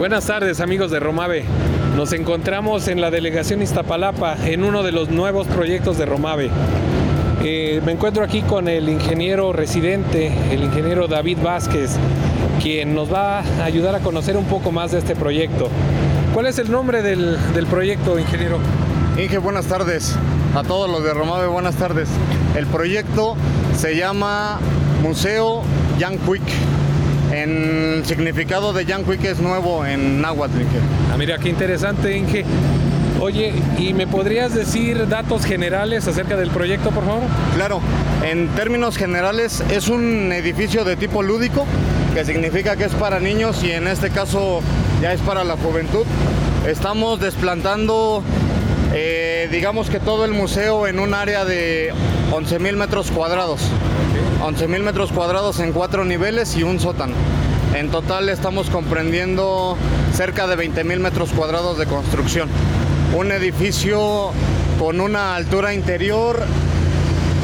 Buenas tardes amigos de Romave. Nos encontramos en la delegación Iztapalapa en uno de los nuevos proyectos de Romave. Eh, me encuentro aquí con el ingeniero residente, el ingeniero David Vázquez, quien nos va a ayudar a conocer un poco más de este proyecto. ¿Cuál es el nombre del, del proyecto, ingeniero? Inge, buenas tardes. A todos los de Romave, buenas tardes. El proyecto se llama Museo Jan Quick. En el significado de Jan Quick es nuevo en náhuatl, Inge. Ah, mira, qué interesante, Inge. Oye, ¿y me podrías decir datos generales acerca del proyecto, por favor? Claro, en términos generales es un edificio de tipo lúdico, que significa que es para niños y en este caso ya es para la juventud. Estamos desplantando, eh, digamos que todo el museo en un área de 11 mil metros cuadrados. 11 mil metros cuadrados en cuatro niveles y un sótano. En total estamos comprendiendo cerca de 20 mil metros cuadrados de construcción. Un edificio con una altura interior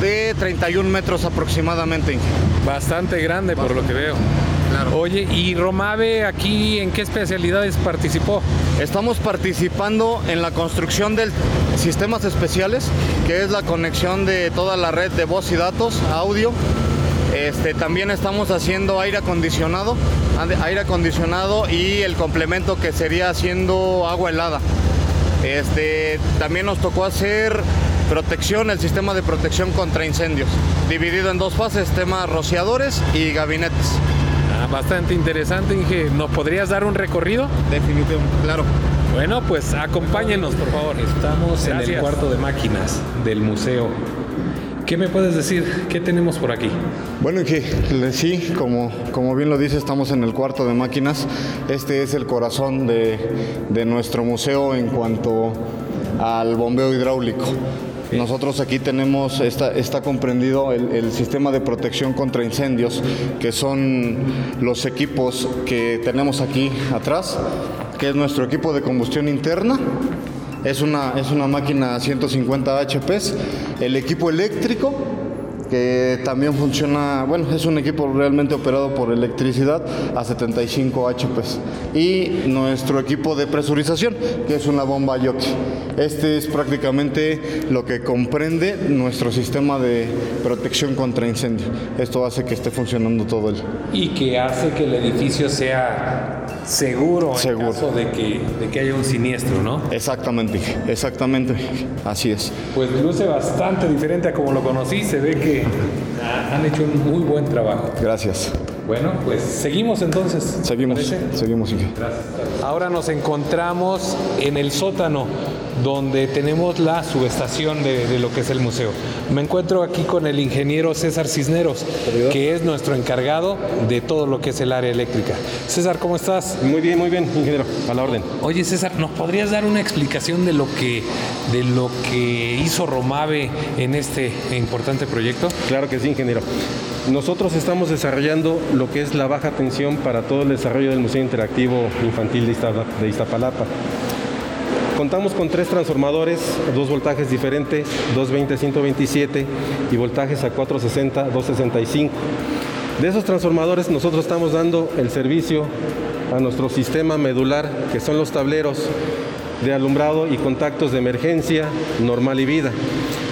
de 31 metros aproximadamente. Bastante grande por lo que veo. Claro. Oye, ¿y Romave aquí en qué especialidades participó? Estamos participando en la construcción de sistemas especiales, que es la conexión de toda la red de voz y datos, audio. Este, también estamos haciendo aire acondicionado, aire acondicionado y el complemento que sería haciendo agua helada. Este, también nos tocó hacer protección, el sistema de protección contra incendios, dividido en dos fases, temas rociadores y gabinetes. Bastante interesante, Inge. ¿Nos podrías dar un recorrido? Definitivamente, claro. Bueno, pues acompáñenos, por favor. Estamos en el cuarto de máquinas del museo. ¿Qué me puedes decir? ¿Qué tenemos por aquí? Bueno, que sí, como, como bien lo dice, estamos en el cuarto de máquinas. Este es el corazón de, de nuestro museo en cuanto al bombeo hidráulico. Nosotros aquí tenemos, está, comprendido el, el sistema de protección contra incendios, que son los equipos que tenemos aquí atrás, que es nuestro equipo de combustión interna. Es una, es una máquina 150 HPs. El equipo eléctrico, que también funciona, bueno, es un equipo realmente operado por electricidad a 75 HPs. Y nuestro equipo de presurización, que es una bomba Yoki. Este es prácticamente lo que comprende nuestro sistema de protección contra incendio. Esto hace que esté funcionando todo el... Y que hace que el edificio sea seguro, Seguro. en caso de que, de que haya un siniestro, ¿no? Exactamente, exactamente, así es. Pues luce bastante diferente a como lo conocí. Se ve que ha- han hecho un muy buen trabajo. Gracias. Bueno, pues seguimos entonces. ¿te Seguimos, seguimos. Inge. Ahora nos encontramos en el sótano donde tenemos la subestación de, de lo que es el museo. Me encuentro aquí con el ingeniero César Cisneros, que es nuestro encargado de todo lo que es el área eléctrica. César, ¿cómo estás? Muy bien, muy bien, ingeniero, a la orden. Oye César, ¿nos podrías dar una explicación de lo que, de lo que hizo Romave en este importante proyecto? Claro que sí, ingeniero. Nosotros estamos desarrollando lo que es la baja tensión para todo el desarrollo del Museo Interactivo Infantil de, Iztapa- de Iztapalapa. Contamos con tres transformadores, dos voltajes diferentes, 220-127 y voltajes a 460-265. De esos transformadores nosotros estamos dando el servicio a nuestro sistema medular, que son los tableros de alumbrado y contactos de emergencia, normal y vida.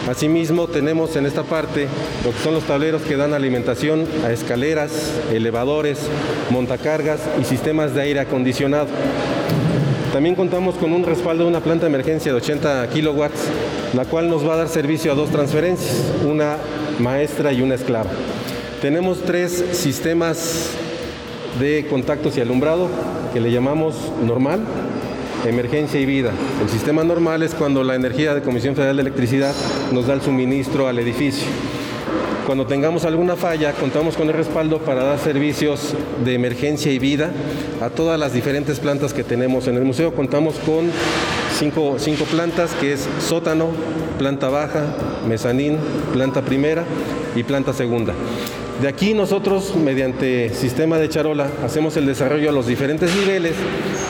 Asimismo, tenemos en esta parte lo que son los tableros que dan alimentación a escaleras, elevadores, montacargas y sistemas de aire acondicionado. También contamos con un respaldo de una planta de emergencia de 80 kilowatts, la cual nos va a dar servicio a dos transferencias, una maestra y una esclava. Tenemos tres sistemas de contactos y alumbrado que le llamamos normal, emergencia y vida. El sistema normal es cuando la energía de Comisión Federal de Electricidad nos da el suministro al edificio. Cuando tengamos alguna falla, contamos con el respaldo para dar servicios de emergencia y vida a todas las diferentes plantas que tenemos en el museo. Contamos con cinco, plantas, que es sótano, planta baja, mezanín, planta primera y planta segunda. De aquí nosotros, mediante sistema de charola, hacemos el desarrollo a los diferentes niveles,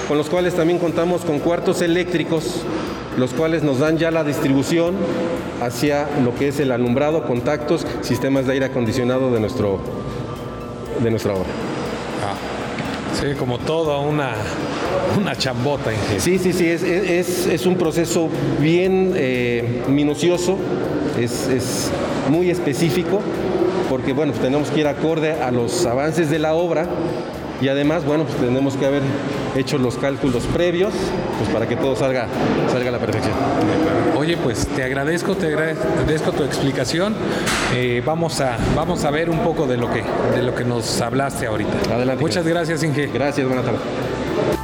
con los cuales también contamos con cuartos eléctricos los cuales nos dan ya la distribución hacia lo que es el alumbrado, contactos, sistemas de aire acondicionado de, nuestro, de nuestra obra. Ah, sí, como toda una, una chambota. Ingeniero. Sí, sí, sí, es, es, es un proceso bien eh, minucioso, es, es, muy específico, porque bueno, pues tenemos que ir acorde a los avances de la obra y además, bueno, pues tenemos que haber hecho los cálculos previos pues para que todo salga, salga a la perfección. Oye, pues te agradezco, te agradezco tu explicación. Eh, vamos, a, vamos a ver un poco de lo que, de lo que nos hablaste ahorita. Adelante. Muchas gracias, Inge. Gracias, buenas tardes.